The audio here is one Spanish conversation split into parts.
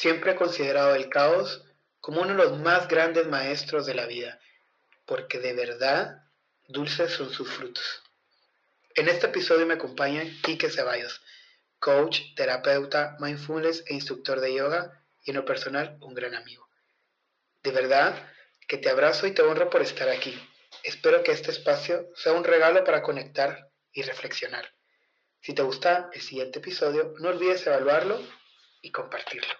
Siempre he considerado el caos como uno de los más grandes maestros de la vida, porque de verdad dulces son sus frutos. En este episodio me acompaña Quique Ceballos, coach, terapeuta, mindfulness e instructor de yoga y en lo personal un gran amigo. De verdad que te abrazo y te honro por estar aquí. Espero que este espacio sea un regalo para conectar y reflexionar. Si te gusta el siguiente episodio, no olvides evaluarlo y compartirlo.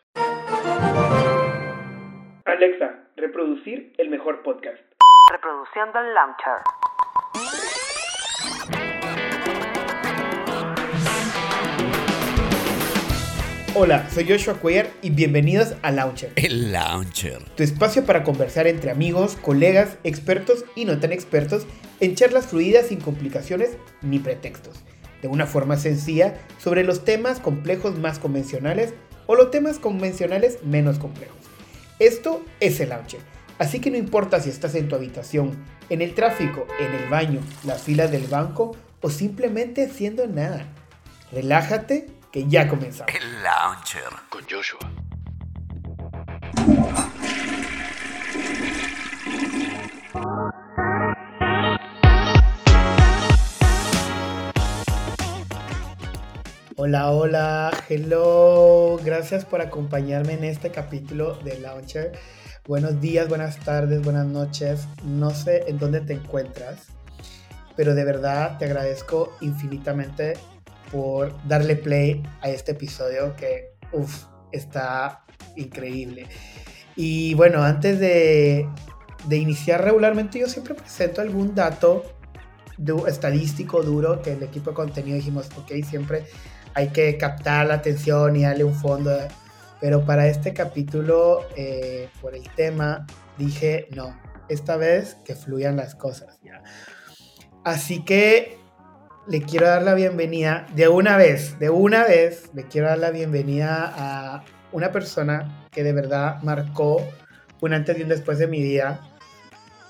Alexa, reproducir el mejor podcast. Reproduciendo el launcher. Hola, soy Joshua Cuellar y bienvenidos a Launcher. El Launcher. Tu espacio para conversar entre amigos, colegas, expertos y no tan expertos en charlas fluidas sin complicaciones ni pretextos. De una forma sencilla sobre los temas complejos más convencionales o los temas convencionales menos complejos. Esto es el Launcher. Así que no importa si estás en tu habitación, en el tráfico, en el baño, la fila del banco o simplemente haciendo nada. Relájate que ya comenzamos. El Launcher. Con Joshua. Hola, hola, hello. Gracias por acompañarme en este capítulo de Launcher. Buenos días, buenas tardes, buenas noches. No sé en dónde te encuentras, pero de verdad te agradezco infinitamente por darle play a este episodio que, uff, está increíble. Y bueno, antes de, de, iniciar regularmente, yo siempre presento algún dato estadístico duro que el equipo de contenido dijimos, ok, siempre hay que captar la atención y darle un fondo. Pero para este capítulo, eh, por el tema, dije, no, esta vez que fluyan las cosas. ¿ya? Así que le quiero dar la bienvenida de una vez, de una vez, le quiero dar la bienvenida a una persona que de verdad marcó un antes y un después de mi vida,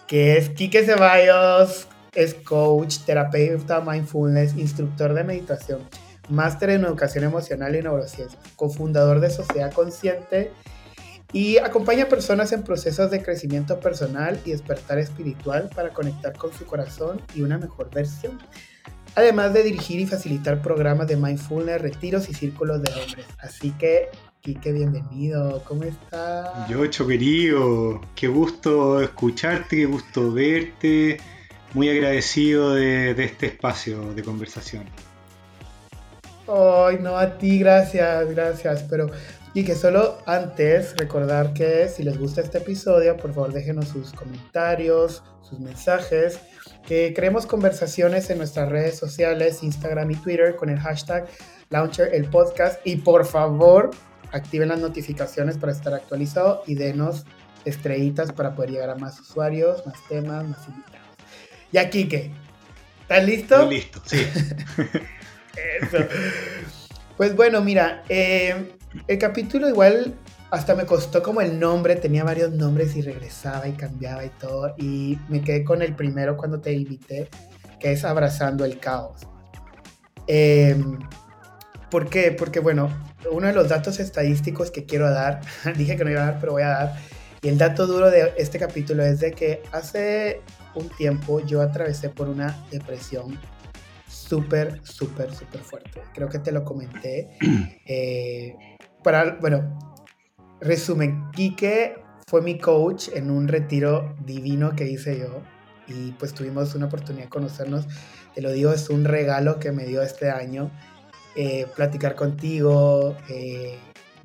que es Quique Ceballos, es coach, terapeuta, mindfulness, instructor de meditación, máster en educación emocional y neurociencia, cofundador de Sociedad Consciente y acompaña a personas en procesos de crecimiento personal y despertar espiritual para conectar con su corazón y una mejor versión además de dirigir y facilitar programas de mindfulness, retiros y círculos de hombres. Así que, Kike, bienvenido, ¿cómo estás? Yo, querido, qué gusto escucharte, qué gusto verte, muy agradecido de, de este espacio de conversación. Ay, no, a ti, gracias, gracias, pero y que solo antes recordar que si les gusta este episodio, por favor déjenos sus comentarios, sus mensajes, que creemos conversaciones en nuestras redes sociales, Instagram y Twitter con el hashtag Launcher el podcast y por favor activen las notificaciones para estar actualizado y denos estrellitas para poder llegar a más usuarios, más temas, más invitados. Ya, Kike, ¿estás listo? listo, sí. Eso. Pues bueno, mira, eh, el capítulo igual hasta me costó como el nombre, tenía varios nombres y regresaba y cambiaba y todo. Y me quedé con el primero cuando te invité, que es Abrazando el Caos. Eh, ¿Por qué? Porque bueno, uno de los datos estadísticos que quiero dar, dije que no iba a dar, pero voy a dar. Y el dato duro de este capítulo es de que hace un tiempo yo atravesé por una depresión súper, súper, súper fuerte. Creo que te lo comenté. Eh, para, bueno, resumen, Quique fue mi coach en un retiro divino que hice yo y pues tuvimos una oportunidad de conocernos. Te lo digo, es un regalo que me dio este año. Eh, platicar contigo, eh,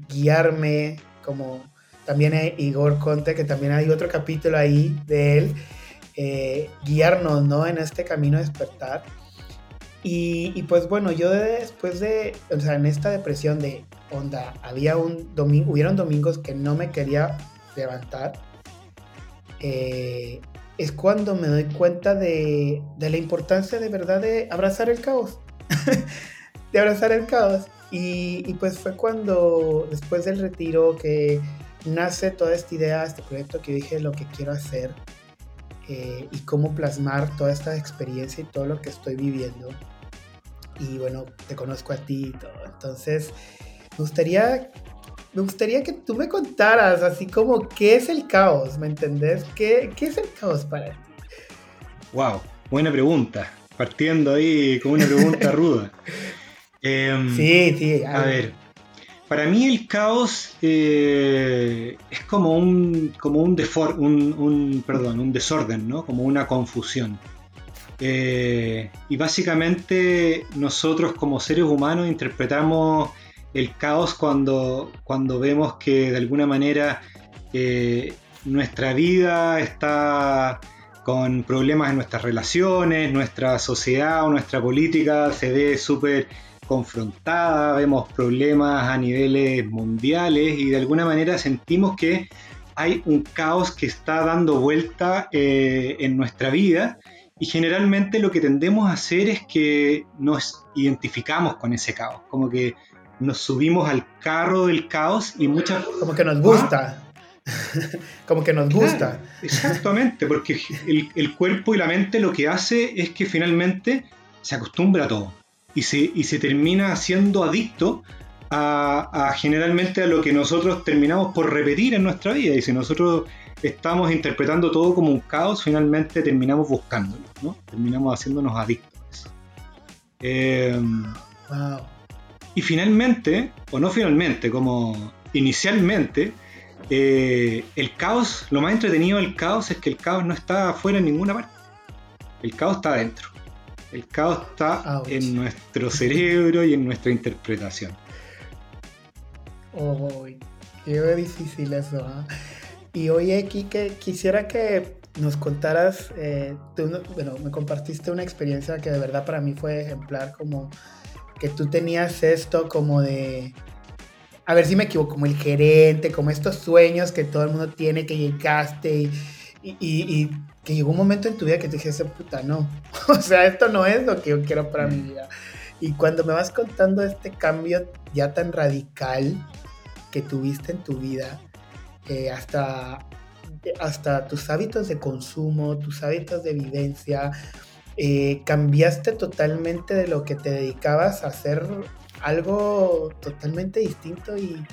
guiarme, como también Igor Conte, que también hay otro capítulo ahí de él, guiarnos ¿no? en este camino de despertar. Y, pues bueno, yo después de, o sea, en esta depresión de onda, había un domingo, hubieron domingos que no me quería levantar, eh, es cuando me doy cuenta de, de, la importancia de verdad de abrazar el caos, de abrazar el caos. Y, y, pues fue cuando, después del retiro, que nace toda esta idea, este proyecto que dije lo que quiero hacer eh, y cómo plasmar toda esta experiencia y todo lo que estoy viviendo y bueno, te conozco a ti y todo. Entonces, me gustaría me gustaría que tú me contaras así como qué es el caos, ¿me entendés? ¿Qué, qué es el caos para ti? Wow, buena pregunta. Partiendo ahí con una pregunta ruda. Em, sí, sí. A ver, para mí el caos eh, es como un, como un, defor- un, un- perdón, un desorden, ¿no? Como una confusión. Eh, y básicamente nosotros como seres humanos interpretamos el caos cuando, cuando vemos que de alguna manera eh, nuestra vida está con problemas en nuestras relaciones, nuestra sociedad o nuestra política se ve súper confrontada, vemos problemas a niveles mundiales y de alguna manera sentimos que hay un caos que está dando vuelta eh, en nuestra vida y generalmente lo que tendemos a hacer es que nos identificamos con ese caos, como que nos subimos al carro del caos y muchas... Como que nos gusta. como que nos gusta. Exactamente, porque el, el cuerpo y la mente lo que hace es que finalmente se acostumbra a todo y se, y se termina siendo adicto a, a generalmente a lo que nosotros terminamos por repetir en nuestra vida. Y si nosotros estamos interpretando todo como un caos, finalmente terminamos buscándolo, ¿no? Terminamos haciéndonos adictos a eso. Eh, Wow. y finalmente, o no finalmente, como inicialmente, eh, el caos, lo más entretenido del caos es que el caos no está afuera en ninguna parte. El caos está adentro. El caos está Ouch. en nuestro cerebro y en nuestra interpretación. Oh, qué difícil eso. ¿ah? Y oye, Kike, quisiera que nos contaras, eh, tú, no- bueno, me compartiste una experiencia que de verdad para mí fue ejemplar, como que tú tenías esto como de, a ver si me equivoco, como el gerente, como estos sueños que todo el mundo tiene, que llegaste y, y- y- y que llegó un momento en tu vida que te dijiste, puta, no, o sea, esto no es lo que yo quiero para mi vida. Y cuando me vas contando este cambio ya tan radical que tuviste en tu vida, hasta, hasta tus hábitos de consumo, tus hábitos de vivencia, eh, cambiaste totalmente de lo que te dedicabas a hacer algo totalmente distinto y,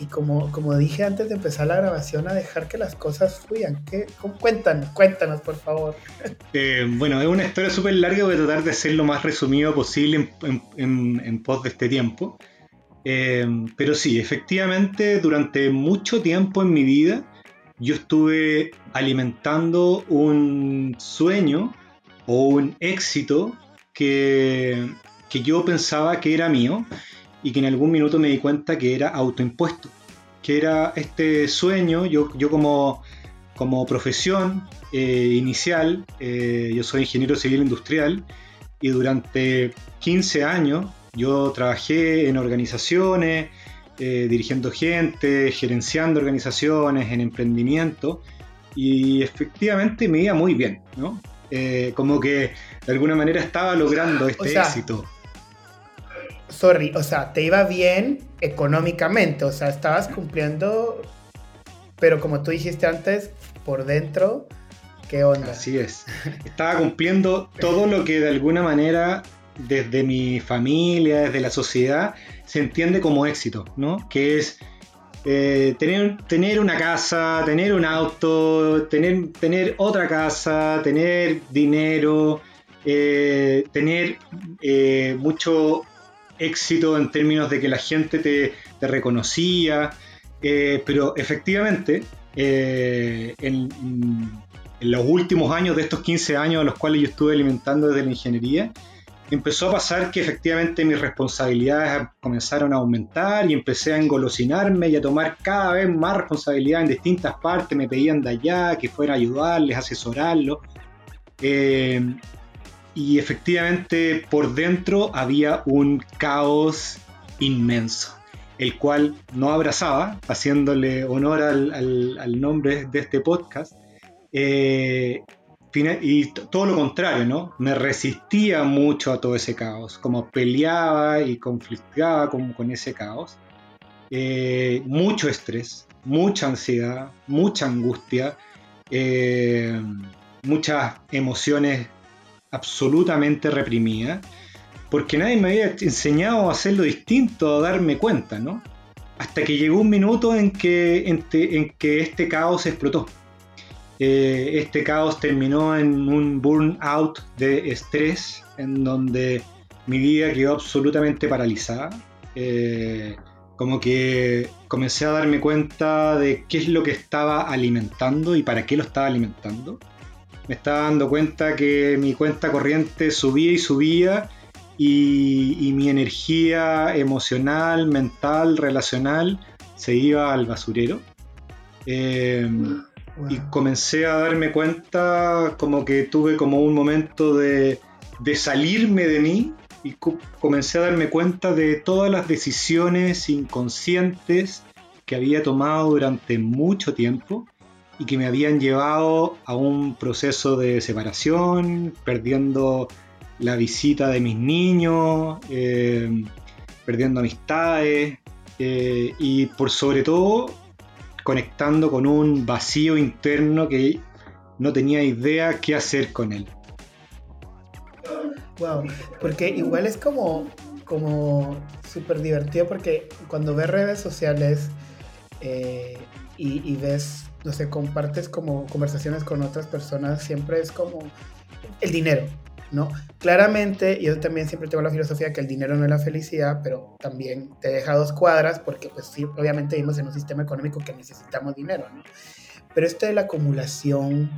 y como, como dije antes de empezar la grabación, a dejar que las cosas fluyan. ¿Qué? Cuéntanos, cuéntanos, por favor. Eh, bueno, es una historia súper larga, voy a tratar de ser lo más resumido posible en- en- en pos de este tiempo. Eh, pero sí, efectivamente, durante mucho tiempo en mi vida, yo estuve alimentando un sueño o un éxito que, que yo pensaba que era mío y que en algún minuto me di cuenta que era autoimpuesto. Que era este sueño, yo, yo como, como profesión eh, inicial, eh, yo soy ingeniero civil industrial y durante 15 años yo trabajé en organizaciones, eh, dirigiendo gente, gerenciando organizaciones, en emprendimiento y efectivamente me iba muy bien, ¿no? Eh, como que de alguna manera estaba logrando este sea, éxito. Sorry, o sea, te iba bien económicamente, o sea, estabas cumpliendo, pero como tú dijiste antes, por dentro, ¿qué onda? Así es. Estaba cumpliendo todo lo que de alguna manera desde mi familia, desde la sociedad, se entiende como éxito, ¿no? Que es eh, tener, una casa, tener un auto, tener, otra casa, tener dinero, eh, tener eh, mucho éxito en términos de que la gente te, reconocía, pero efectivamente en, en los últimos años de estos 15 años a los cuales yo estuve alimentando desde la ingeniería, empezó a pasar que efectivamente mis responsabilidades comenzaron a aumentar y empecé a engolosinarme y a tomar cada vez más responsabilidad en distintas partes. Me pedían de allá que fuera a ayudarles, asesorarlos. Eh, y efectivamente por dentro había un caos inmenso, el cual no abrazaba, haciéndole honor al, al, nombre de este podcast. Eh, y todo lo contrario, ¿no? Me resistía mucho a todo ese caos, como peleaba y conflictaba con, ese caos. Eh, mucho estrés, mucha ansiedad, mucha angustia, eh, muchas emociones absolutamente reprimidas, porque nadie me había enseñado a hacerlo distinto, a darme cuenta, ¿no? hasta que llegó un minuto en que, en que este caos explotó. Eh, este caos terminó en un burnout de estrés, en donde mi vida quedó absolutamente paralizada. Eh, como que comencé a darme cuenta de qué es lo que estaba alimentando y para qué lo estaba alimentando. Me estaba dando cuenta que mi cuenta corriente subía y subía y, mi energía emocional, mental, relacional se iba al basurero. Eh, Wow. y comencé a darme cuenta como que tuve como un momento de, de salirme de mí y co- comencé a darme cuenta de todas las decisiones inconscientes que había tomado durante mucho tiempo y que me habían llevado a un proceso de separación, perdiendo la visita de mis niños, eh, perdiendo amistades eh, y por sobre todo conectando con un vacío interno que no tenía idea qué hacer con él. Wow, porque igual es como, como súper divertido porque cuando ves redes sociales eh, y, y ves, no sé, compartes como conversaciones con otras personas, siempre es como el dinero, ¿no? Claramente, yo también siempre tengo la filosofía que el dinero no es la felicidad, pero también te deja dos cuadras porque pues sí, obviamente vivimos en un sistema económico que necesitamos dinero, ¿no? Pero esto de la acumulación,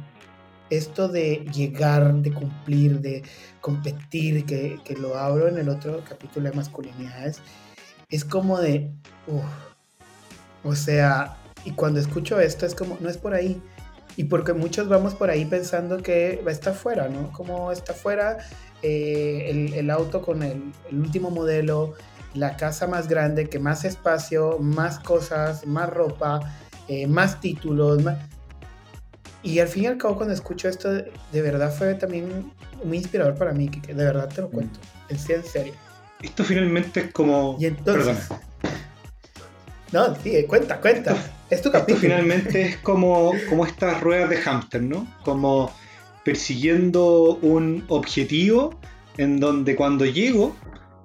esto de llegar, de cumplir, de competir, que, que lo hablo en el otro capítulo de masculinidades, es como de, uf, o sea, y cuando escucho esto es como, no es por ahí. Y porque muchos vamos por ahí pensando que va a estar fuera, ¿no? Como está fuera eh, el, el auto con el, el último modelo, la casa más grande, que más espacio, más cosas, más ropa, eh, más títulos. más- Y al fin y al cabo, cuando escucho esto, de, de verdad fue también muy inspirador para mí, que, que de verdad te lo cuento. En serio, en serio. Esto finalmente es como... Y entonces. Perdona. No, sí, cuenta, cuenta. Es tu Esto capítulo. finalmente es como, como estas ruedas de hámster, ¿no? Como persiguiendo un objetivo en donde cuando llego,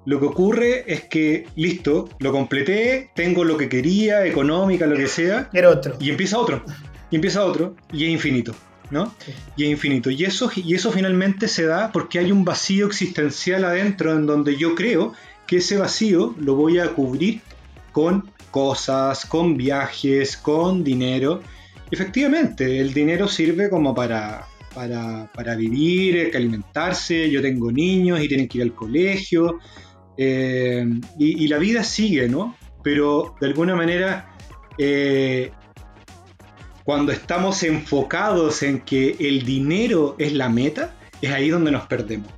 lo que ocurre es que, listo, lo completé, tengo lo que quería, económica, lo que sea, Era otro. y empieza otro, y empieza otro, y es infinito, ¿no? Sí. Y es infinito. Y eso, y eso finalmente se da porque hay un vacío existencial adentro en donde yo creo que ese vacío lo voy a cubrir con cosas, con viajes, con dinero. Efectivamente, el dinero sirve como para, para, para vivir, alimentarse. Yo tengo niños y tienen que ir al colegio. eh, y, y la vida sigue, ¿no? Pero de alguna manera, eh, cuando estamos enfocados en que el dinero es la meta, es ahí donde nos perdemos.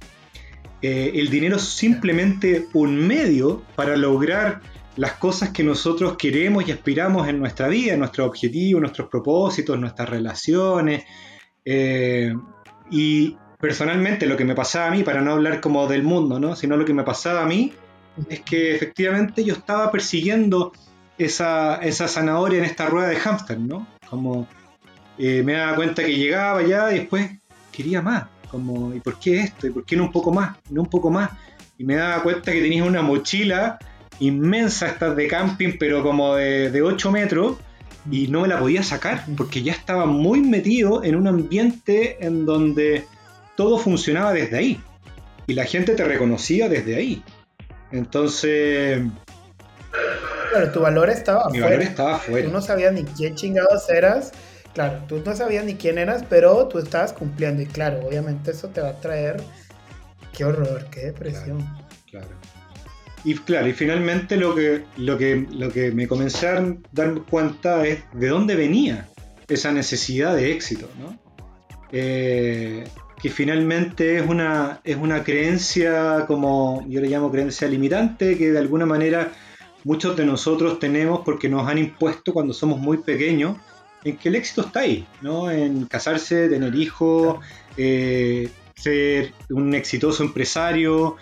Eh, el dinero es simplemente un medio para lograr las cosas que nosotros queremos y aspiramos en nuestra vida, nuestros objetivos, nuestros propósitos, nuestras relaciones. Eh, y personalmente lo que me pasaba a mí, para no hablar como del mundo, ¿no? sino lo que me pasaba a mí, es que efectivamente yo estaba persiguiendo esa, esa zanahoria en esta rueda de hámster, ¿no? Como eh, me daba cuenta que llegaba ya y después quería más, como ¿y por qué esto? ¿y por qué no un poco más? No un poco más. Y me daba cuenta que tenía una mochila inmensa, estas de camping, pero como de, de 8 metros, y no me la podía sacar, porque ya estaba muy metido en un ambiente en donde todo funcionaba desde ahí. Y la gente te reconocía desde ahí. Entonces, Claro, tu valor estaba mi valor estaba afuera. Tú no sabías ni quién chingados eras. Claro, tú no sabías ni quién eras, pero tú estabas cumpliendo. Y claro, obviamente eso te va a traer. Qué horror, qué depresión. Claro. Y claro, y finalmente lo que, lo que, lo que me comencé a dar cuenta es de dónde venía esa necesidad de éxito, ¿no? Eh, que finalmente es una, es una creencia como yo le llamo creencia limitante, que de alguna manera muchos de nosotros tenemos porque nos han impuesto cuando somos muy pequeños, en que el éxito está ahí, ¿no? En casarse, tener hijos, eh, ser un exitoso empresario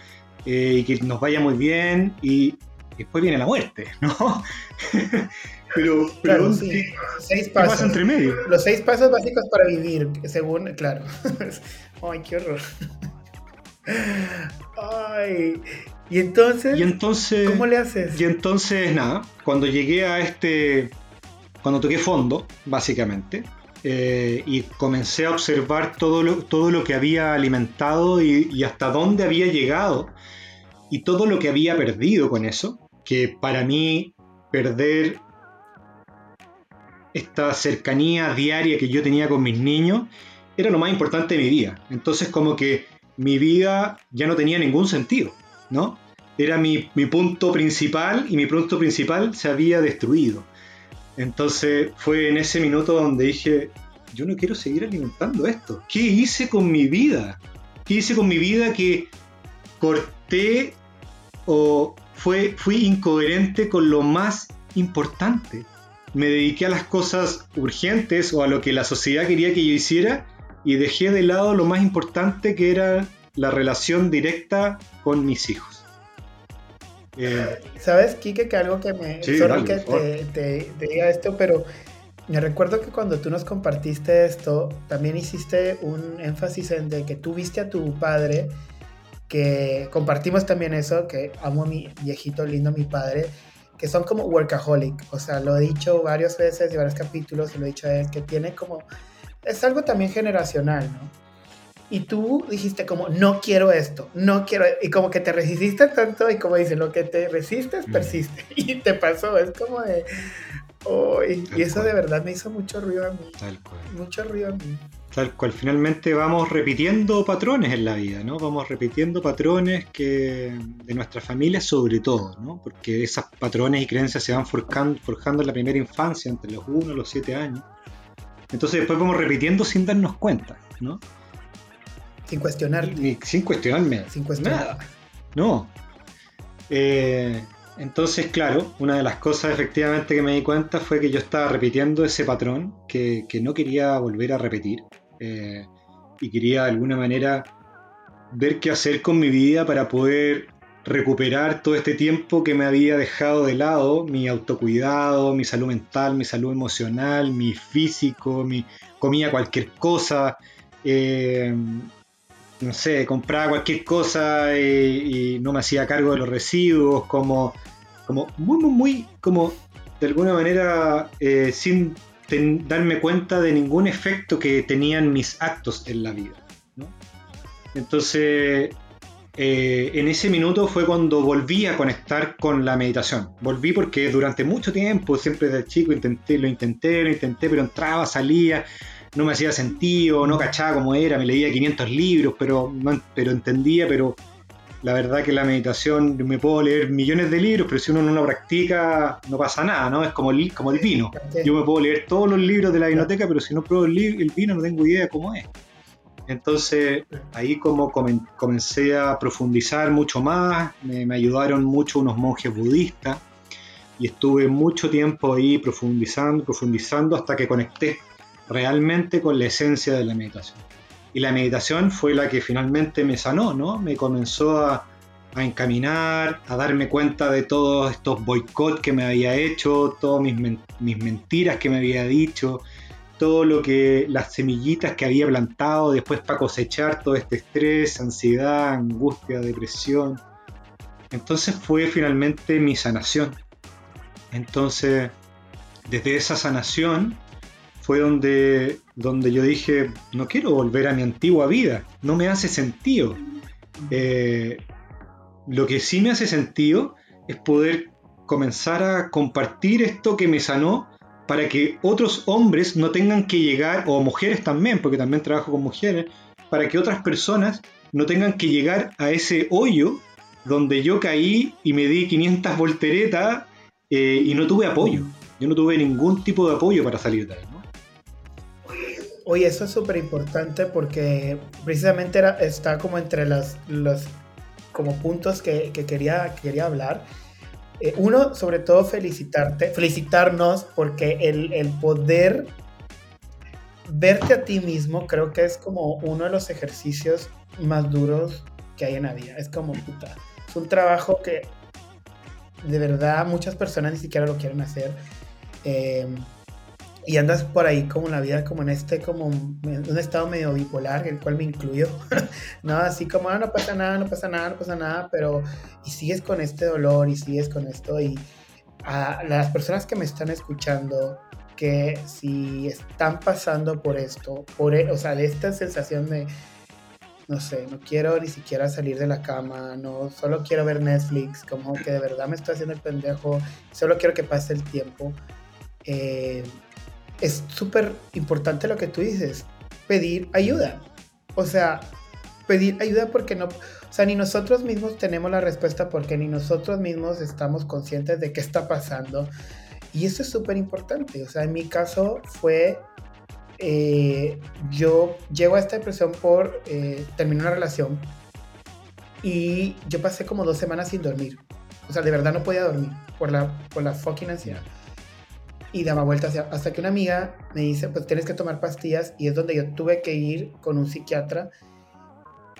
eh, y que nos vaya muy bien y después viene la muerte, ¿no? pero, pero Claro, ¿dónde- sí. Seis ¿qué pasa pasos. entre medio? Los seis pasos básicos para vivir, según, claro. Ay, qué horror. Ay, Y entonces, Y entonces, ¿cómo le haces? y entonces nada, cuando llegué a este, cuando toqué fondo, básicamente, eh, y comencé a observar todo lo, todo lo que había alimentado y, hasta dónde había llegado y todo lo que había perdido con eso, que para mí perder esta cercanía diaria que yo tenía con mis niños era lo más importante de mi vida. Entonces como que mi vida ya no tenía ningún sentido, ¿no? Era mi, mi punto principal y mi punto principal se había destruido. Entonces fue en ese minuto donde dije, yo no quiero seguir alimentando esto. ¿Qué hice con mi vida? ¿Qué hice con mi vida que corté o fue, fui incoherente con lo más importante? Me dediqué a las cosas urgentes o a lo que la sociedad quería que yo hiciera y dejé de lado lo más importante que era la relación directa con mis hijos. Eh, ¿Sabes, Kike, que algo que me... Sí, sorry dale, que te diga esto, pero me recuerdo que cuando tú nos compartiste esto, también hiciste un énfasis en de que tú viste a tu padre, que compartimos también eso, que amo a mi viejito lindo, mi padre, que son como workaholic. O sea, lo he dicho varias veces y varios capítulos y lo he dicho a él, que tiene como... Es algo también generacional, ¿no? Y tú dijiste como, no quiero esto, no quiero, y como que te resististe tanto, y como dicen, lo que te resistes, Mm. persiste, y te pasó, es como de, Tal y eso cual. de verdad me hizo mucho ruido a mí, tal cual. mucho ruido a mí. Tal cual, finalmente vamos repitiendo patrones en la vida, ¿no? Vamos repitiendo patrones que de nuestra familia sobre todo, ¿no? Porque esos patrones y creencias se van forjando, forjando en la primera infancia, entre los 1 y los 7 años. Entonces después vamos repitiendo sin darnos cuenta, ¿no? Sin cuestionarte, Y sin cuestionarme. sin cuestionar. Nada. No. Eh, entonces, claro, una de las cosas efectivamente que me di cuenta fue que yo estaba repitiendo ese patrón que, que no quería volver a repetir. eh, y quería de alguna manera ver qué hacer con mi vida para poder recuperar todo este tiempo que me había dejado de lado, mi autocuidado, mi salud mental, mi salud emocional, mi físico, mi comía cualquier cosa, eh, no sé, compraba cualquier cosa y, no me hacía cargo de los residuos, como, como muy, muy, muy, como de alguna manera eh, sin darme cuenta de ningún efecto que tenían mis actos en la vida. Entonces, eh, en ese minuto fue cuando volví a conectar con la meditación. Volví porque durante mucho tiempo, siempre desde chico, intenté, lo intenté, lo intenté, pero entraba, salía, no me hacía sentido, no cachaba cómo era, me leía 500 libros, pero, no- pero entendía, pero la verdad que la meditación, me puedo leer millones de libros, pero si uno no lo practica, no pasa nada, ¿no? Es como el, como el vino. Yo me puedo leer todos los libros de la biblioteca, pero si no pruebo el, vino no tengo idea de cómo es. Entonces ahí como comen- comencé a profundizar mucho más, me, me ayudaron mucho unos monjes budistas y estuve mucho tiempo ahí profundizando, profundizando hasta que conecté realmente con la esencia de la meditación. Y la meditación fue la que finalmente me sanó, ¿no? Me comenzó a, a encaminar, a darme cuenta de todos estos boicots que me había hecho, todas mis, men- mis mentiras que me había dicho, todo lo que, las semillitas que había plantado después para cosechar todo este estrés, ansiedad, angustia, depresión. Entonces fue finalmente mi sanación. Entonces, desde esa sanación fue donde, donde yo dije, no quiero volver a mi antigua vida, no me hace sentido. Eh, lo que sí me hace sentido es poder comenzar a compartir esto que me sanó para que otros hombres no tengan que llegar, o mujeres también, porque también trabajo con mujeres, para que otras personas no tengan que llegar a ese hoyo donde yo caí y me di 500 volteretas eh, y no tuve apoyo. Yo no tuve ningún tipo de apoyo para salir de ahí. Oye, eso es súper importante porque precisamente era, está como entre las, los como puntos que, que quería, quería hablar. Eh, uno, sobre todo felicitarte, felicitarnos porque el, el poder verte a ti mismo creo que es como uno de los ejercicios más duros que hay en la vida. Es como, puta, es un trabajo que de verdad muchas personas ni siquiera lo quieren hacer. Eh, y andas por ahí como la vida, como en este, como un estado medio bipolar, el cual me incluyo, ¿no? Así como, ah, no pasa nada, no pasa nada, no pasa nada, pero, y sigues con este dolor y sigues con esto, y a las personas que me están escuchando, que si están pasando por esto, por, e, o sea, de esta sensación de, no sé, no quiero ni siquiera salir de la cama, no, solo quiero ver Netflix, como que de verdad me estoy haciendo el pendejo, solo quiero que pase el tiempo. Eh, es súper importante lo que tú dices, pedir ayuda. O sea, pedir ayuda porque no, o sea, ni nosotros mismos tenemos la respuesta porque ni nosotros mismos estamos conscientes de qué está pasando. Y eso es súper importante. O sea, en mi caso fue, eh, yo llego a esta depresión por eh, terminar una relación y yo pasé como dos semanas sin dormir. O sea, de verdad no podía dormir por la, por la fucking ansiedad y daba vueltas hasta que una amiga me dice, pues tienes que tomar pastillas y es donde yo tuve que ir con un psiquiatra.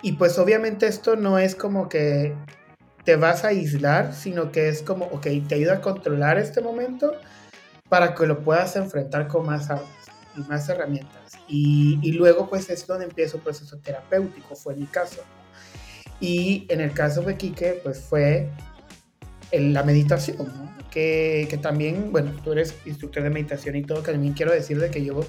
Y pues obviamente esto no es como que te vas a aislar, sino que es como, ok, te ayuda a controlar este momento para que lo puedas enfrentar con más armas y más herramientas. Y, y luego pues es donde empieza un proceso terapéutico, fue mi caso. Y en el caso de Quique, pues fue la meditación, ¿no? que, que, también, bueno, tú eres instructor de meditación y todo, que también quiero decir de que yo,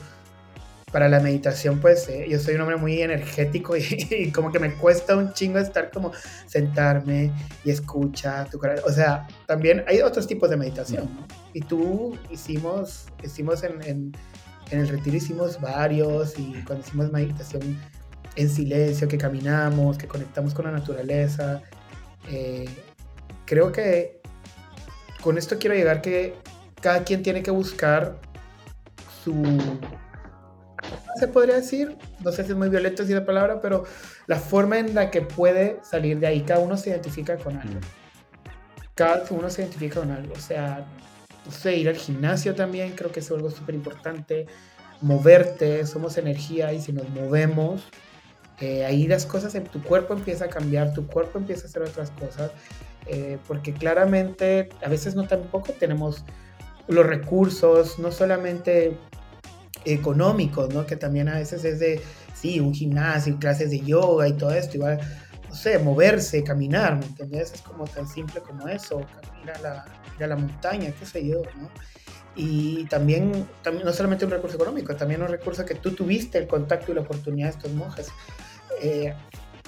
para la meditación, pues eh, yo soy un hombre muy energético y, como que me cuesta un chingo estar como sentarme y escucha tu corazón. O sea, también hay otros tipos de meditación, ¿no? Y tú hicimos, hicimos en, en, en el retiro hicimos varios y cuando hicimos meditación en silencio, que caminamos, que conectamos con la naturaleza. Eh, creo que con esto quiero llegar que cada quien tiene que buscar su... se podría decir? No sé si es muy violento decir la palabra, pero la forma en la que puede salir de ahí. Cada uno se identifica con algo. Cada uno se identifica con algo. O sea, no sé, ir al gimnasio también creo que es algo súper importante. Moverte, somos energía y si nos movemos, eh, ahí las cosas en tu cuerpo empieza a cambiar, tu cuerpo empieza a hacer otras cosas eh, porque claramente a veces no tampoco tenemos los recursos, no solamente económicos, ¿no? Que también a veces es de, sí, un gimnasio, clases de yoga y todo esto, igual, no sé, moverse, caminar, ¿me entiendes? Es como tan simple como eso, ir a la, ir a la montaña, qué sé yo, ¿no? Y también, también, no solamente un recurso económico, también un recurso que tú tuviste el contacto y la oportunidad de estos monjes. Eh,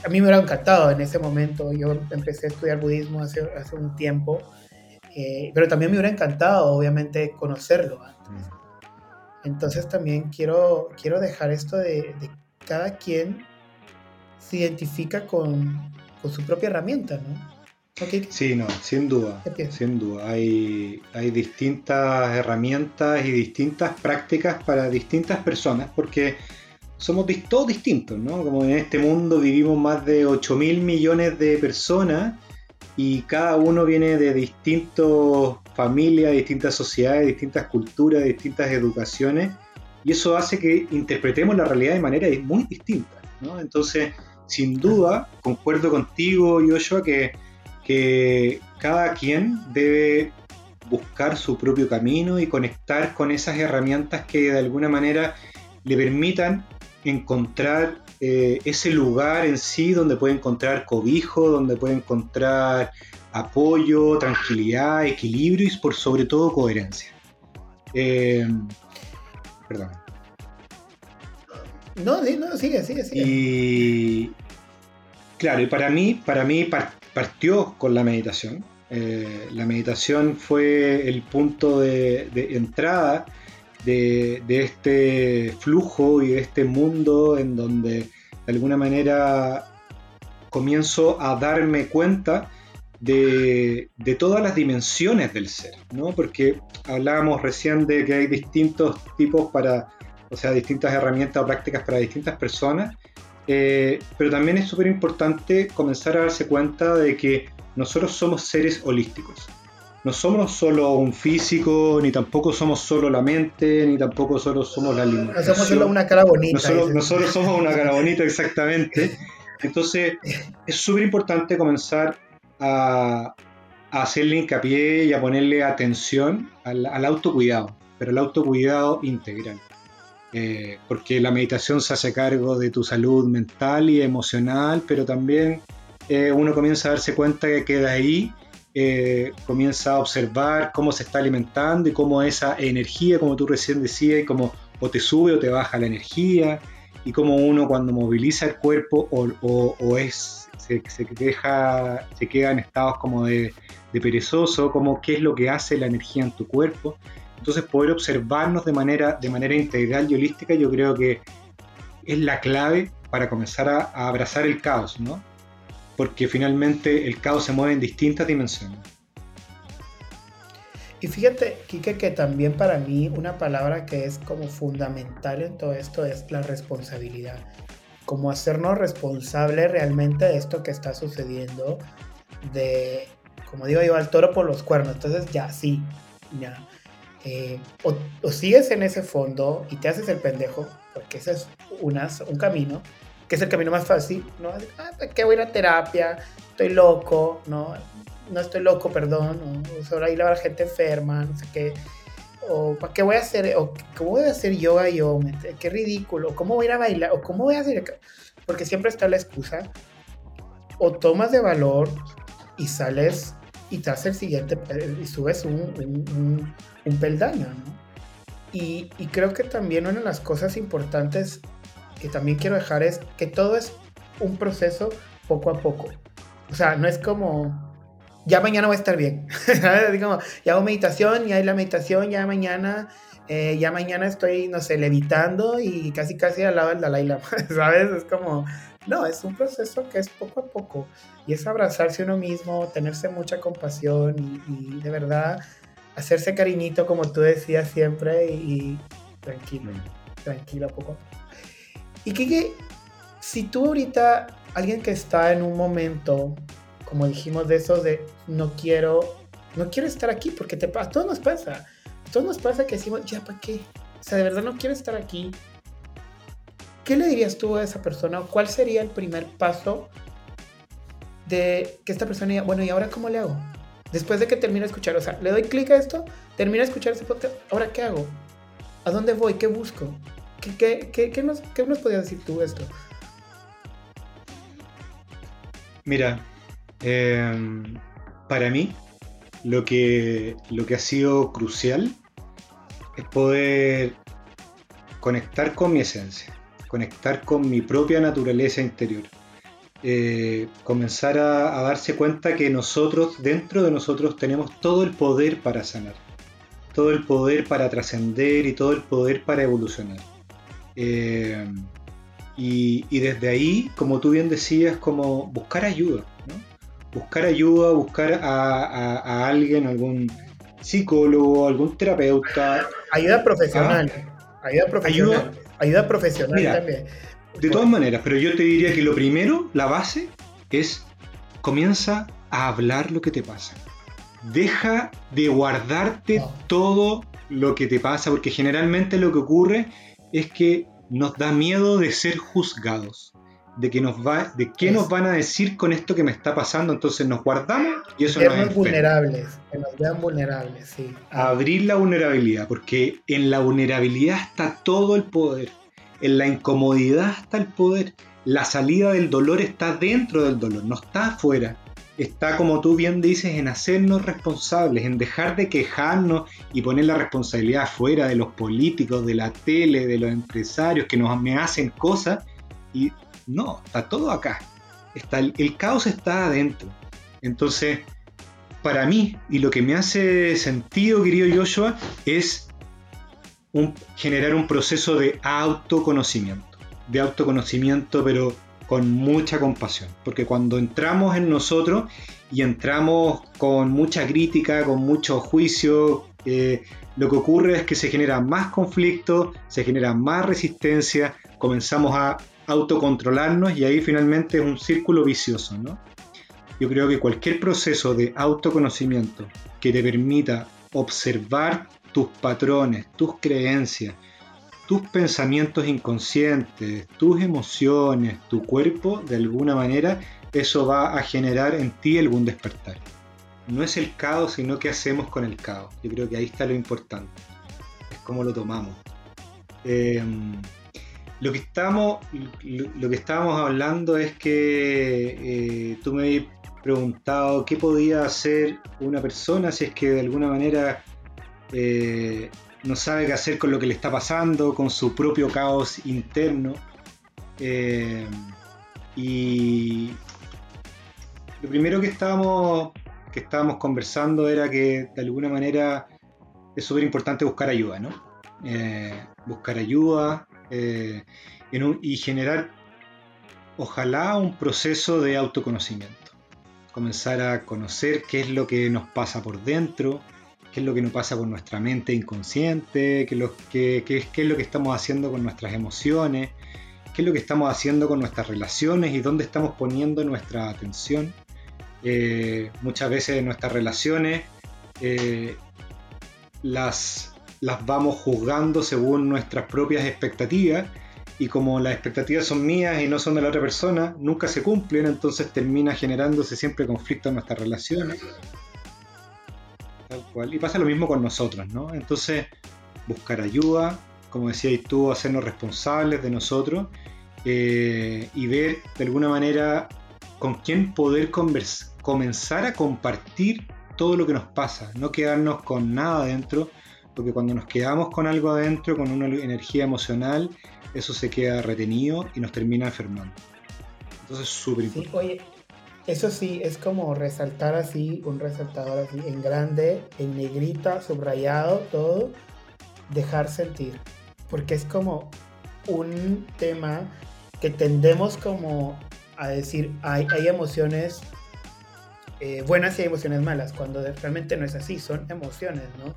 a mí me hubiera encantado en ese momento. Yo empecé a estudiar budismo hace, hace un tiempo, eh, pero también me hubiera encantado, obviamente, conocerlo antes. Entonces también quiero, quiero dejar esto de, de cada quien se identifica con, con, su propia herramienta, ¿no? Okay. Sí, no, sin duda, sin duda. Hay, hay distintas herramientas y distintas prácticas para distintas personas, porque somos todos distintos, ¿no? Como en este mundo vivimos más de 8 mil millones de personas y cada uno viene de distintas familias, distintas sociedades, distintas culturas, distintas educaciones y eso hace que interpretemos la realidad de manera muy distinta, ¿no? Entonces, sin duda, concuerdo contigo, Joshua, que, que cada quien debe buscar su propio camino y conectar con esas herramientas que de alguna manera le permitan encontrar eh, ese lugar en sí donde puede encontrar cobijo, donde puede encontrar apoyo, tranquilidad, equilibrio y por sobre todo coherencia. Eh, perdón. No, no, sigue, sigue, sigue. Y claro, y para mí, para mí partió con la meditación. Eh, la meditación fue el punto de, de entrada de, este flujo y de este mundo en donde de alguna manera comienzo a darme cuenta de, todas las dimensiones del ser, ¿no? Porque hablábamos recién de que hay distintos tipos para, o sea, distintas herramientas o prácticas para distintas personas, eh, pero también es súper importante comenzar a darse cuenta de que nosotros somos seres holísticos no somos solo un físico, ni tampoco somos solo la mente, ni tampoco solo somos la lengua. No somos solo una cara bonita. No solo, somos una cara bonita, exactamente. Entonces, es súper importante comenzar a, hacerle hincapié y a ponerle atención al, autocuidado. pero el autocuidado integral. Eh, porque la meditación se hace cargo de tu salud mental y emocional, pero también eh, uno comienza a darse cuenta que queda ahí, eh, comienza a observar cómo se está alimentando y cómo esa energía, como tú recién decías, como o te sube o te baja la energía, y cómo uno cuando moviliza el cuerpo o, es, se, deja, se queda en estados como de, de perezoso, como qué es lo que hace la energía en tu cuerpo. Entonces poder observarnos de manera, de manera integral y holística yo creo que es la clave para comenzar a, abrazar el caos, ¿no? Porque finalmente el caos se mueve en distintas dimensiones. Y fíjate, Kike, que también para mí una palabra que es como fundamental en todo esto es la responsabilidad. Como hacernos responsables realmente de esto que está sucediendo, de, como digo yo, al toro por los cuernos. Entonces ya, sí, ya. Eh, o, sigues en ese fondo y te haces el pendejo, porque ese es un camino, que es el camino más fácil, ¿no? Ah, ¿Qué voy a ir a terapia? Estoy loco, ¿no? No estoy loco, perdón, o solo ahí la gente enferma, no sé qué. O ¿para qué voy a hacer? O ¿cómo voy a hacer yoga yo? Qué ridículo. ¿Cómo voy a ir a bailar? ¿O cómo voy a hacer? Porque siempre está la excusa. O tomas de valor y sales y te haces el siguiente y subes un un peldaño, ¿no? Y, creo que también una de las cosas importantes que también quiero dejar es que todo es un proceso poco a poco. O sea, no es como, ya mañana voy a estar bien. Como, ya hago meditación, ya hay la meditación, ya mañana, eh, ya mañana estoy, no sé, levitando y casi casi al lado del Dalai Lama, ¿sabes? Es como, no, es un proceso que es poco a poco y es abrazarse uno mismo, tenerse mucha compasión y de verdad hacerse cariñito, como tú decías siempre, y, tranquilo, tranquilo poco. Y que si tú ahorita, alguien que está en un momento, como dijimos, de eso de no quiero, no quiero estar aquí, porque te pasa, todo nos pasa, todo nos pasa que decimos, ya, ¿para qué? O sea, de verdad no quiero estar aquí. ¿Qué le dirías tú a esa persona? ¿Cuál sería el primer paso de que esta persona diga, bueno, ¿y ahora cómo le hago? Después de que termine de escuchar, o sea, le doy clic a esto, termino de escuchar ese podcast, ¿ahora qué hago? ¿A dónde voy? ¿Qué busco? ¿Qué, nos, podías decir tú esto? Mira, em, para mí lo que, lo que ha sido crucial es poder conectar con mi esencia, conectar con mi propia naturaleza interior. Eh, comenzar a, darse cuenta que nosotros, dentro de nosotros, tenemos todo el poder para sanar, todo el poder para trascender y todo el poder para evolucionar. Eh, y, desde ahí, como tú bien decías, como buscar ayuda, buscar ayuda, buscar a, alguien, algún psicólogo, algún terapeuta. Ayuda profesional. ¿Ah? Ayuda profesional. Ayuda, profesional también. De todas maneras, pero yo te diría que lo primero, la base, es comienza a hablar lo que te pasa. Deja de guardarte todo lo que te pasa, porque generalmente lo que ocurre es que nos da miedo de ser juzgados, de que nos va, de qué nos van a decir con esto que me está pasando, entonces nos guardamos y eso nos es vulnerables, que nos vean vulnerables, sí. Abrir la vulnerabilidad, porque en la vulnerabilidad está todo el poder. En la incomodidad está el poder. La salida del dolor está dentro del dolor, no está afuera. Está, como tú bien dices, en hacernos responsables, en dejar de quejarnos y poner la responsabilidad afuera de los políticos, de la tele, de los empresarios que nos me hacen cosas. Y no, está todo acá. Está, el, el caos está adentro. Entonces, para mí, y lo que me hace sentido, querido Joshua, es generar un proceso de autoconocimiento, de autoconocimiento pero con mucha compasión, porque cuando entramos en nosotros y entramos con mucha crítica, con mucho juicio, eh, lo que ocurre es que se genera más conflicto, se genera más resistencia, comenzamos a autocontrolarnos y ahí finalmente es un círculo vicioso. ¿no? Yo creo que cualquier proceso de autoconocimiento que te permita observar tus patrones, tus creencias, tus pensamientos inconscientes, tus emociones, tu cuerpo, de alguna manera, eso va a generar en ti algún despertar. No es el caos, sino qué hacemos con el caos. Yo creo que ahí está lo importante. Es cómo lo tomamos. Eh, lo que estamos, lo, que estábamos hablando es que eh, tú me habías preguntado qué podía hacer una persona si es que de alguna manera eh, no sabe qué hacer con lo que le está pasando, con su propio caos interno. Eh, y lo primero que estábamos, que estábamos conversando era que de alguna manera es súper importante buscar ayuda, ¿no? buscar ayuda, eh, y generar, ojalá, un proceso de autoconocimiento. Comenzar a conocer qué es lo que nos pasa por dentro, qué es lo que nos pasa con nuestra mente inconsciente, qué es lo, qué, qué, qué es lo que estamos haciendo con nuestras emociones, qué es lo que estamos haciendo con nuestras relaciones y dónde estamos poniendo nuestra atención. Eh, muchas veces nuestras relaciones eh, las las vamos juzgando según nuestras propias expectativas y como las expectativas son mías y no son de la otra persona, nunca se cumplen, entonces termina generándose siempre conflicto en nuestras relaciones. Cual. Y pasa lo mismo con nosotros, ¿no? Entonces, buscar ayuda, como decías tú, hacernos responsables de nosotros eh, y ver de alguna manera con quién poder comenzar a compartir todo lo que nos pasa, no quedarnos con nada dentro, porque cuando nos quedamos con algo adentro, con una energía emocional, eso se queda retenido y nos termina enfermando. Entonces es súper importante. Eso sí, es como resaltar así, un resaltador así, en grande, en negrita, subrayado, todo, dejar sentir. Porque es como un tema que tendemos como a decir, hay, hay emociones eh, buenas y hay emociones malas, cuando realmente no es así, son emociones, ¿no?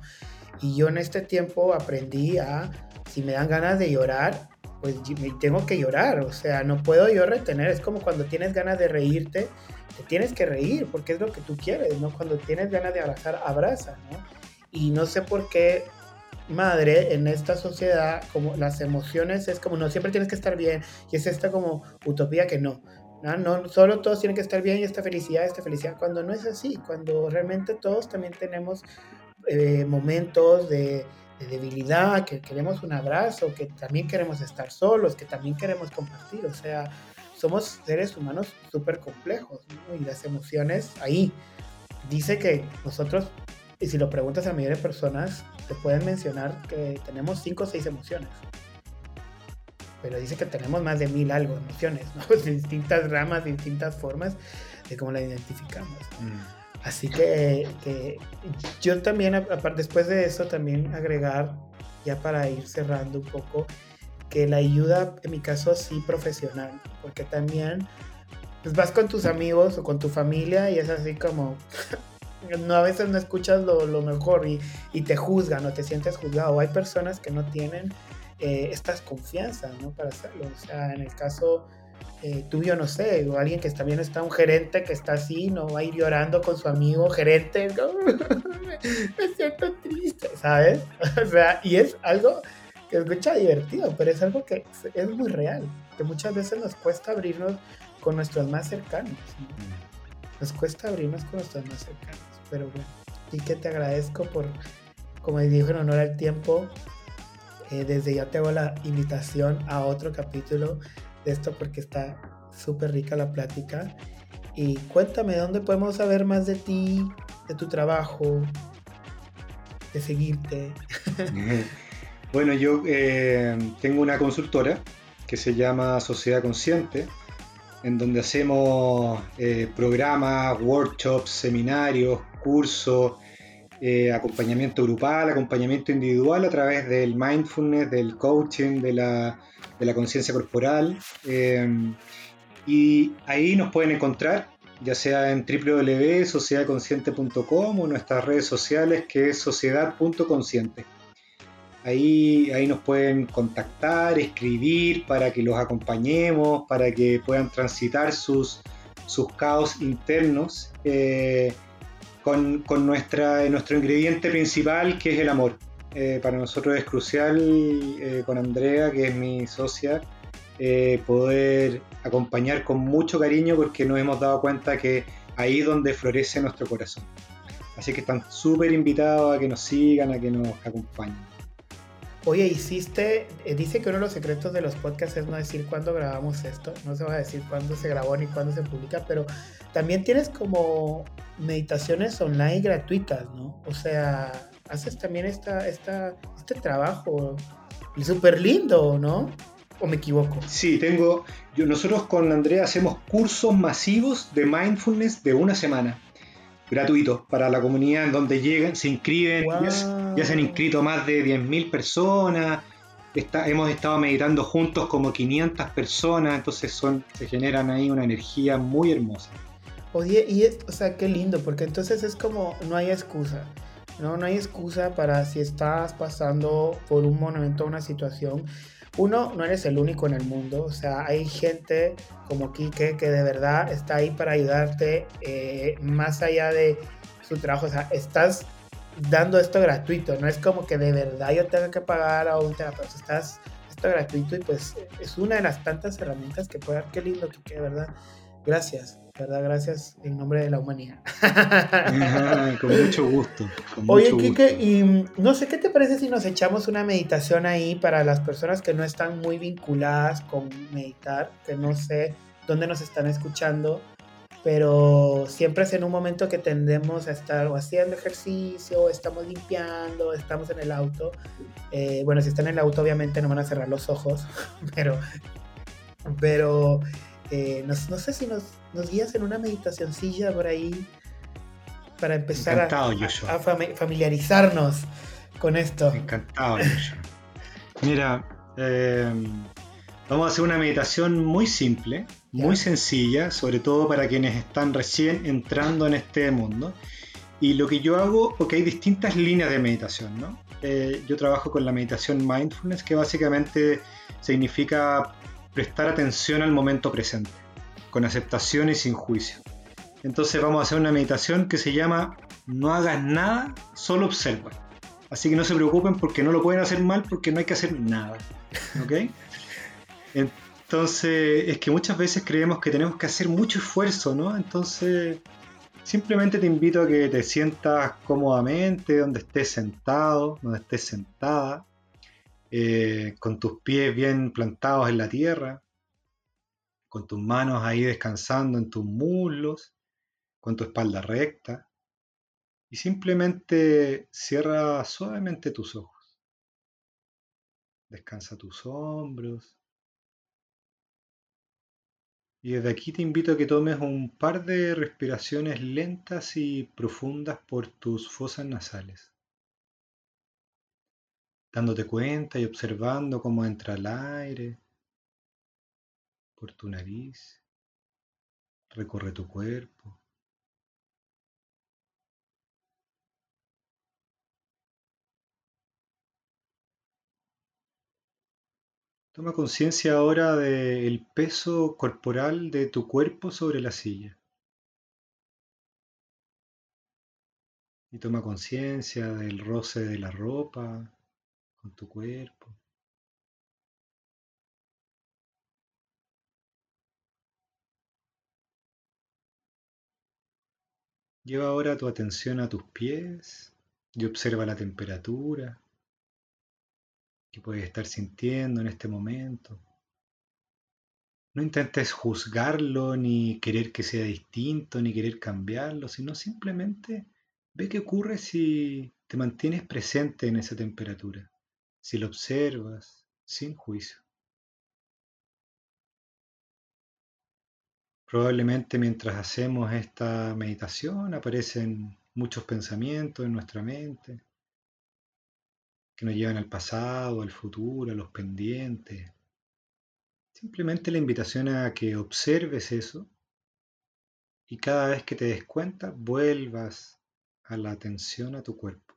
Y yo en este tiempo aprendí a, si me dan ganas de llorar, pues tengo que llorar, o sea, no puedo yo retener, es como cuando tienes ganas de reírte, te tienes que reír porque es lo que tú quieres, ¿no? Cuando tienes ganas de abrazar, abraza, ¿no? Y no sé por qué, madre, en esta sociedad, como las emociones es como, no, siempre tienes que estar bien, y es esta como utopía que no, ¿no? no solo todos tienen que estar bien y esta felicidad, esta felicidad, cuando no es así, cuando realmente todos también tenemos eh, momentos de, debilidad, que queremos un abrazo, que también queremos estar solos, que también queremos compartir. O sea, somos seres humanos súper complejos y las emociones ahí. Dice que nosotros, y si lo preguntas a la mayoría de personas, te pueden mencionar que tenemos cinco o seis emociones. Pero dice que tenemos más de mil algo emociones, ¿no? distintas ramas, distintas formas de cómo la identificamos. Mm. Así que, yo también, después de eso, también agregar, ya para ir cerrando un poco, que la ayuda, en mi caso, sí profesional, porque también pues vas con tus amigos o con tu familia y es así como, no, a veces no escuchas lo, mejor y, te juzgan o te sientes juzgado. Hay personas que no tienen eh, estas confianzas, ¿no? Para hacerlo. O sea, en el caso eh, tú yo no sé, o alguien que también está un gerente que está así, no va a ir llorando con su amigo gerente, me siento triste, ¿sabes? O sea, y es algo que escucha divertido, pero es algo que es muy real, que muchas veces nos cuesta abrirnos con nuestros más cercanos. Nos cuesta abrirnos con nuestros más cercanos, pero bueno, y que te agradezco por, como dijo en honor al tiempo, eh, desde ya te hago la invitación a otro capítulo de esto porque está súper rica la plática. Y cuéntame, ¿dónde podemos saber más de ti, de tu trabajo, de seguirte? bueno, yo eh, tengo una consultora que se llama Sociedad Consciente, en donde hacemos eh, programas, workshops, seminarios, cursos, eh, acompañamiento grupal, acompañamiento individual a través del mindfulness, del coaching, de la de la conciencia corporal. Eh, y ahí nos pueden encontrar, ya sea en www.sociedadconsciente.com o en nuestras redes sociales que es sociedad.consciente. Ahí, ahí nos pueden contactar, escribir para que los acompañemos, para que puedan transitar sus, sus caos internos eh, con, con nuestra, nuestro ingrediente principal que es el amor. Eh, para nosotros es crucial eh, con Andrea, que es mi socia, poder acompañar con mucho cariño porque nos hemos dado cuenta que ahí es donde florece nuestro corazón. Así que están súper invitados a que nos sigan, a que nos acompañen. Oye, hiciste, eh, dice que uno de los secretos de los podcasts es no decir cuándo grabamos esto, no se va a decir cuándo se grabó ni cuándo se publica, pero también tienes como meditaciones online gratuitas, ¿no? O sea, haces también esta, esta, este trabajo súper lindo, ¿no? ¿O me equivoco? Sí, tengo. Yo, nosotros con Andrea hacemos cursos masivos de mindfulness de una semana. Gratuitos para la comunidad en donde llegan, se inscriben. Ya, se han inscrito más de 10.000 personas. Está- hemos estado meditando juntos como 500 personas. Entonces son, se generan ahí una energía muy hermosa. Oye, y es, o sea, qué lindo, porque entonces es como, no hay excusa, ¿no? No hay excusa para si estás pasando por un momento, una situación. Uno, no eres el único en el mundo, o sea, hay gente como Quique que de verdad está ahí para ayudarte eh, más allá de su trabajo, o sea, estás dando esto gratuito, no es como que de verdad yo tenga que pagar a un terapeuta, estás esto gratuito y pues es una de las tantas herramientas que puede dar, qué lindo Quique, de verdad. Gracias, verdad, gracias en nombre de la humanidad. con mucho gusto. con Oye, mucho Kike, gusto. y mm, no sé qué te parece si nos echamos una meditación ahí para las personas que no están muy vinculadas con meditar, que no sé dónde nos están escuchando, pero siempre es en un momento que tendemos a estar o haciendo ejercicio, o estamos limpiando, estamos en el auto. Eh, bueno, si están en el auto, obviamente no van a cerrar los ojos, pero, pero eh, no, no sé si nos, nos guías en una meditacioncilla por ahí para empezar a, Encantado, familiarizarnos con esto. Encantado, Joshua. Mira, eh, vamos a hacer una meditación muy simple, muy sencilla, sobre todo para quienes están recién entrando en este mundo. Y lo que yo hago, porque hay distintas líneas de meditación, ¿no? Eh, yo trabajo con la meditación mindfulness, que básicamente significa prestar atención al momento presente, con aceptación y sin juicio. Entonces vamos a hacer una meditación que se llama No hagas nada, solo observa. Así que no se preocupen porque no lo pueden hacer mal porque no hay que hacer nada. ¿Ok? Entonces, es que muchas veces creemos que tenemos que hacer mucho esfuerzo, ¿no? Entonces, simplemente te invito a que te sientas cómodamente, donde estés sentado, donde estés sentada, eh, con tus pies bien plantados en la tierra, con tus manos ahí descansando en tus muslos, con tu espalda recta. Y simplemente cierra suavemente tus ojos. Descansa tus hombros. Y desde aquí te invito a que tomes un par de respiraciones lentas y profundas por tus fosas nasales. Dándote cuenta y observando cómo entra el aire por tu nariz, recorre tu cuerpo. Toma conciencia ahora del peso corporal de tu cuerpo sobre la silla. Y toma conciencia del roce de la ropa con tu cuerpo. Lleva ahora tu atención a tus pies y observa la temperatura que puedes estar sintiendo en este momento. No intentes juzgarlo, ni querer que sea distinto, ni querer cambiarlo, sino simplemente ve qué ocurre si te mantienes presente en esa temperatura, si lo observas sin juicio. Probablemente mientras hacemos esta meditación aparecen muchos pensamientos en nuestra mente que nos llevan al pasado, al futuro, a los pendientes. Simplemente la invitación a que observes eso y cada vez que te des cuenta vuelvas a la atención a tu cuerpo.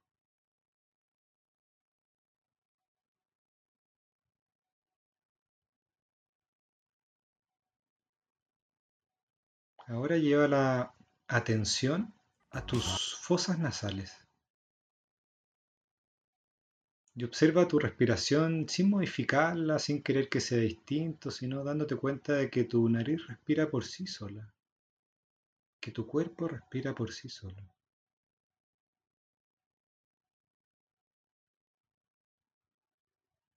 Ahora lleva la atención a tus fosas nasales. Y observa tu respiración sin modificarla, sin querer que sea distinto, sino dándote cuenta de que tu nariz respira por sí sola, que tu cuerpo respira por sí solo.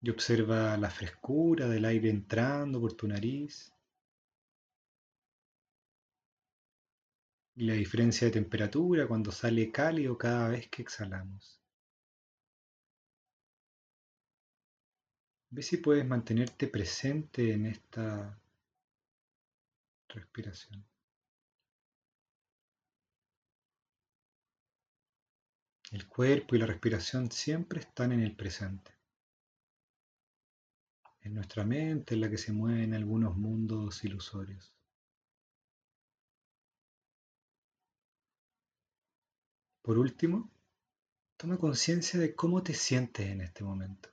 y observa la frescura del aire entrando por tu nariz y la diferencia de temperatura cuando sale cálido cada vez que exhalamos. Ve si puedes mantenerte presente en esta respiración. El cuerpo y la respiración siempre están en el presente. Es nuestra mente en la que se mueven algunos mundos ilusorios. Por último, toma conciencia de cómo te sientes en este momento.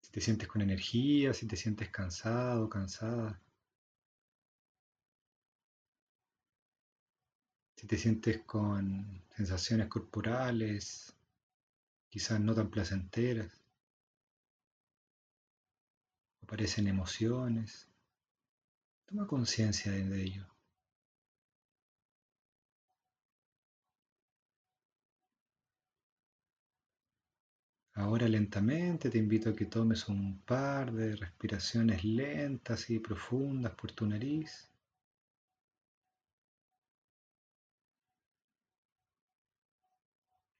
Si te sientes con energía, si te sientes cansado, cansada. Si te sientes con sensaciones corporales, quizás no tan placenteras. Aparecen emociones. Toma conciencia de ello. Ahora lentamente te invito a que tomes un par de respiraciones lentas y profundas por tu nariz.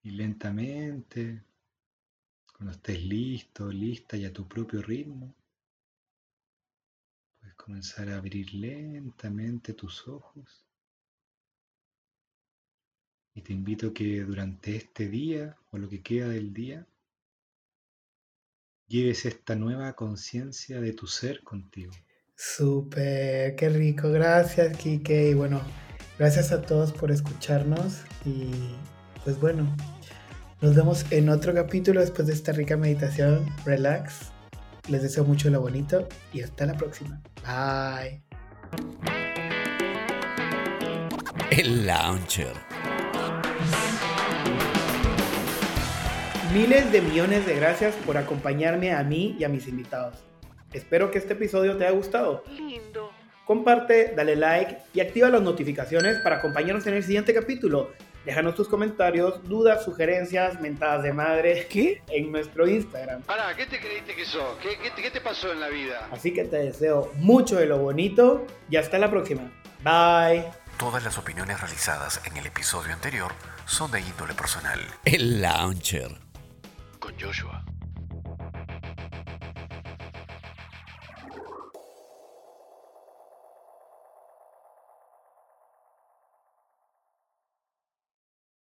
Y lentamente, cuando estés listo, lista y a tu propio ritmo, puedes comenzar a abrir lentamente tus ojos. Y te invito a que durante este día o lo que queda del día, lleves esta nueva conciencia de tu ser contigo. Súper, qué rico. Gracias, Kike. Y bueno, gracias a todos por escucharnos. Y pues bueno, nos vemos en otro capítulo después de esta rica meditación. Relax. Les deseo mucho lo bonito y hasta la próxima. Bye. El launcher. Miles de millones de gracias por acompañarme a mí y a mis invitados. Espero que este episodio te haya gustado. Lindo. Comparte, dale like y activa las notificaciones para acompañarnos en el siguiente capítulo. Déjanos tus comentarios, dudas, sugerencias, mentadas de madre ¿Qué? en nuestro Instagram. Pará, ¿qué te creíste que sos? ¿Qué, qué, qué te pasó en la vida? Así que te deseo mucho de lo bonito y hasta la próxima. Bye. Todas las opiniones realizadas en el episodio anterior son de índole personal. El launcher. Con Joshua.